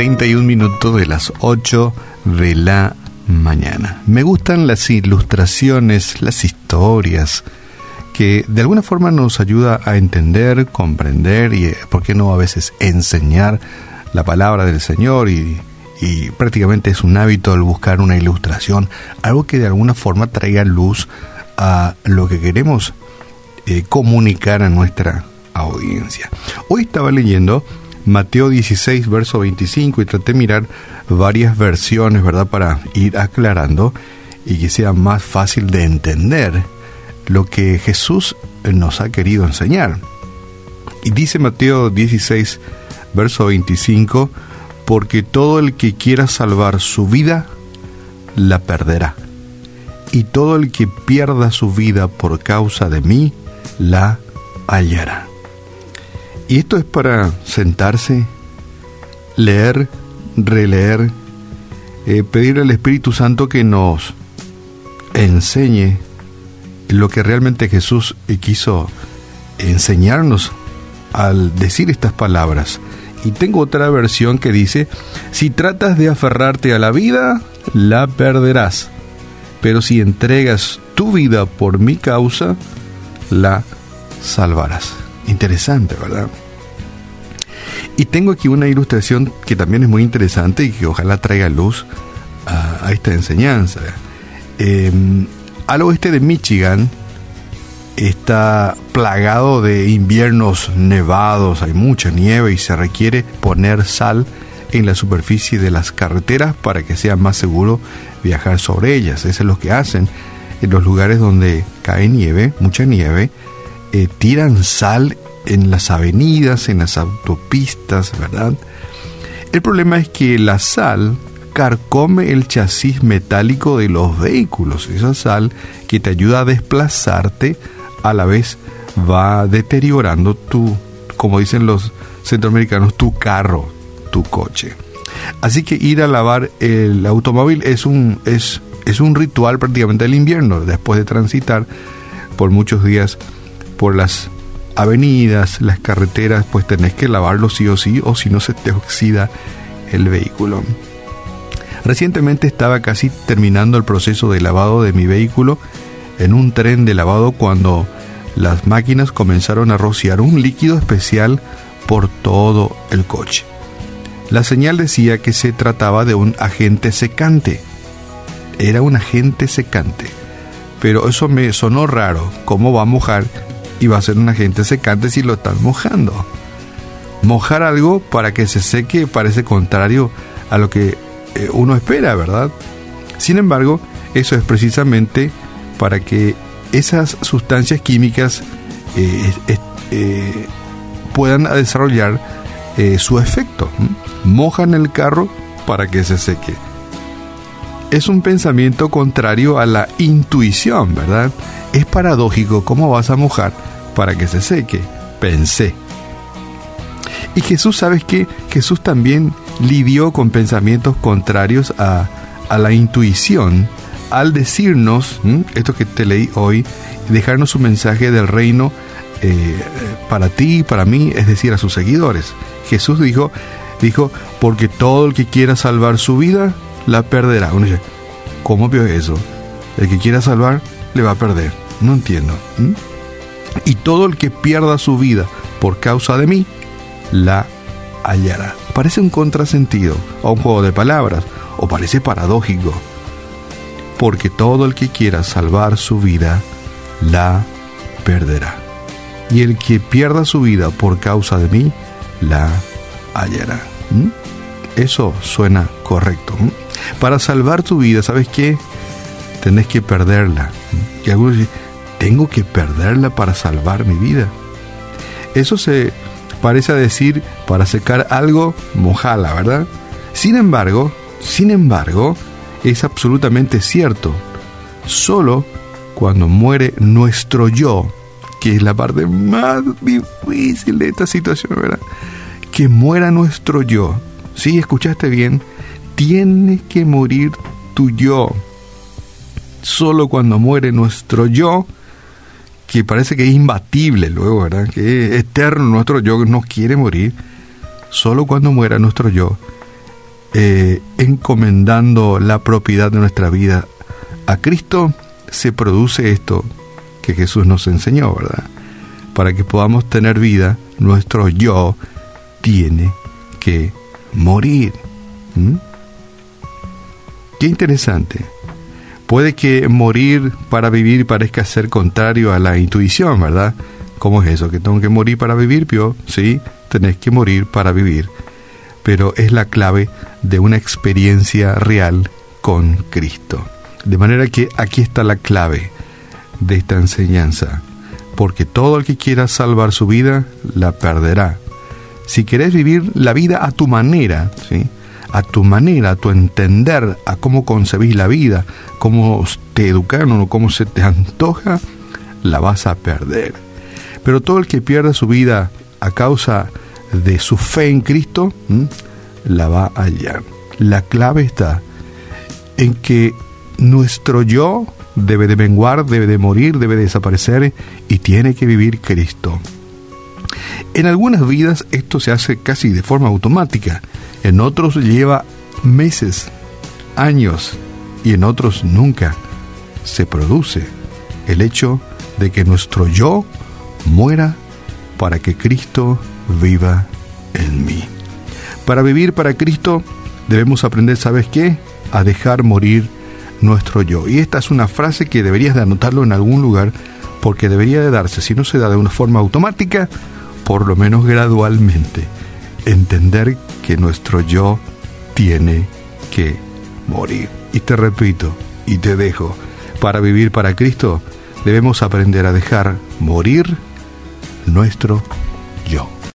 31 minutos de las 8 de la mañana. Me gustan las ilustraciones, las historias, que de alguna forma nos ayuda a entender, comprender y, ¿por qué no a veces enseñar la palabra del Señor? Y, prácticamente es un hábito el buscar una ilustración, algo que de alguna forma traiga luz a lo que queremos eh, comunicar a nuestra audiencia. Hoy estaba leyendo Mateo 16, verso 25, y traté de mirar varias versiones, ¿verdad?, para ir aclarando y que sea más fácil de entender lo que Jesús nos ha querido enseñar. Y dice Mateo 16, verso 25, porque todo el que quiera salvar su vida, la perderá. Y todo el que pierda su vida por causa de mí, la hallará. Y esto es para sentarse, leer, releer, eh, pedir al Espíritu Santo que nos enseñe lo que realmente Jesús quiso enseñarnos al decir estas palabras. Y tengo otra versión que dice, si tratas de aferrarte a la vida, la perderás. Pero si entregas tu vida por mi causa, la salvarás. Interesante, ¿verdad? Y tengo aquí una ilustración que también es muy interesante y que ojalá traiga luz a, esta enseñanza. Em, al oeste de Michigan está plagado de inviernos nevados, hay mucha nieve y se requiere poner sal en la superficie de las carreteras para que sea más seguro viajar sobre ellas. Eso es lo que hacen en los lugares donde cae nieve, mucha nieve, eh, tiran sal en las avenidas, en las autopistas, ¿verdad? El problema es que la sal carcome el chasis metálico de los vehículos. Esa sal que te ayuda a desplazarte, a la vez va deteriorando tu, como dicen los centroamericanos, tu carro, tu coche. Así que ir a lavar el automóvil es un, es, es un ritual prácticamente del invierno, después de transitar por muchos días por las avenidas, las carreteras, pues tenés que lavarlo sí o sí, o si no se te oxida el vehículo. Recientemente estaba casi terminando el proceso de lavado de mi vehículo en un tren de lavado cuando las máquinas comenzaron a rociar un líquido especial por todo el coche. La señal decía que se trataba de un agente secante. Era un agente secante. Pero eso me sonó raro. ¿Cómo va a mojar y va a ser un agente secante si lo están mojando. Mojar algo para que se seque parece contrario a lo que eh, uno espera, ¿verdad? Sin embargo, eso es precisamente para que esas sustancias químicas eh, eh, puedan desarrollar su efecto. Mojan el carro para que se seque. Es un pensamiento contrario a la intuición, ¿verdad? Es paradójico cómo vas a mojar para que se seque, pensé. Y Jesús, ¿sabes qué? Jesús también lidió con pensamientos contrarios a, la intuición al decirnos, esto que te leí hoy, dejarnos un mensaje del reino eh, para ti para mí, es decir, a sus seguidores. Jesús dijo, dijo, porque todo el que quiera salvar su vida, la perderá. Uno dice, ¿cómo vio eso? El que quiera salvar, le va a perder. No entiendo y todo el que pierda su vida por causa de mí, la hallará. Parece un contrasentido o un juego de palabras, o parece paradójico, porque todo el que quiera salvar su vida, la perderá. Y el que pierda su vida por causa de mí, la hallará. Eso suena correcto. Para salvar tu vida, ¿sabes qué? Tenés que perderla. Y algunos dicen, tengo que perderla para salvar mi vida. Eso se parece a decir, para secar algo, mojala, ¿verdad? Sin embargo, sin embargo, es absolutamente cierto. Solo cuando muere nuestro yo, que es la parte más difícil de esta situación, ¿verdad? Que muera nuestro yo. Sí, escuchaste bien. Tiene que morir tu yo. Solo cuando muere nuestro yo, que parece que es imbatible luego, ¿verdad? Que es eterno, nuestro yo no quiere morir. Solo cuando muera nuestro yo, eh, encomendando la propiedad de nuestra vida a Cristo, se produce esto que Jesús nos enseñó, ¿verdad? Para que podamos tener vida, nuestro yo tiene que morir. Qué interesante. Puede que morir para vivir parezca ser contrario a la intuición, ¿verdad? ¿Cómo es eso? ¿Que tengo que morir para vivir, Pio? Sí, tenés que morir para vivir. Pero es la clave de una experiencia real con Cristo. De manera que aquí está la clave de esta enseñanza. Porque todo el que quiera salvar su vida, la perderá. Si querés vivir la vida a tu manera, ¿sí? A tu manera, a tu entender, a cómo concebís la vida, cómo te educaron o cómo se te antoja, la vas a perder. Pero todo el que pierda su vida a causa de su fe en Cristo, la va a hallar. La clave está en que nuestro yo debe de menguar, debe de morir, debe de desaparecer y tiene que vivir Cristo. En algunas vidas esto se hace casi de forma automática, en otros lleva meses, años y en otros nunca se produce el hecho de que nuestro yo muera para que Cristo viva en mí. Para vivir para Cristo debemos aprender, ¿sabes qué? A dejar morir nuestro yo. Y esta es una frase que deberías de anotarlo en algún lugar porque debería de darse, si no se da de una forma automática, por lo menos gradualmente, entender que nuestro yo tiene que morir. Y te repito, y te dejo, para vivir para Cristo, debemos aprender a dejar morir nuestro yo.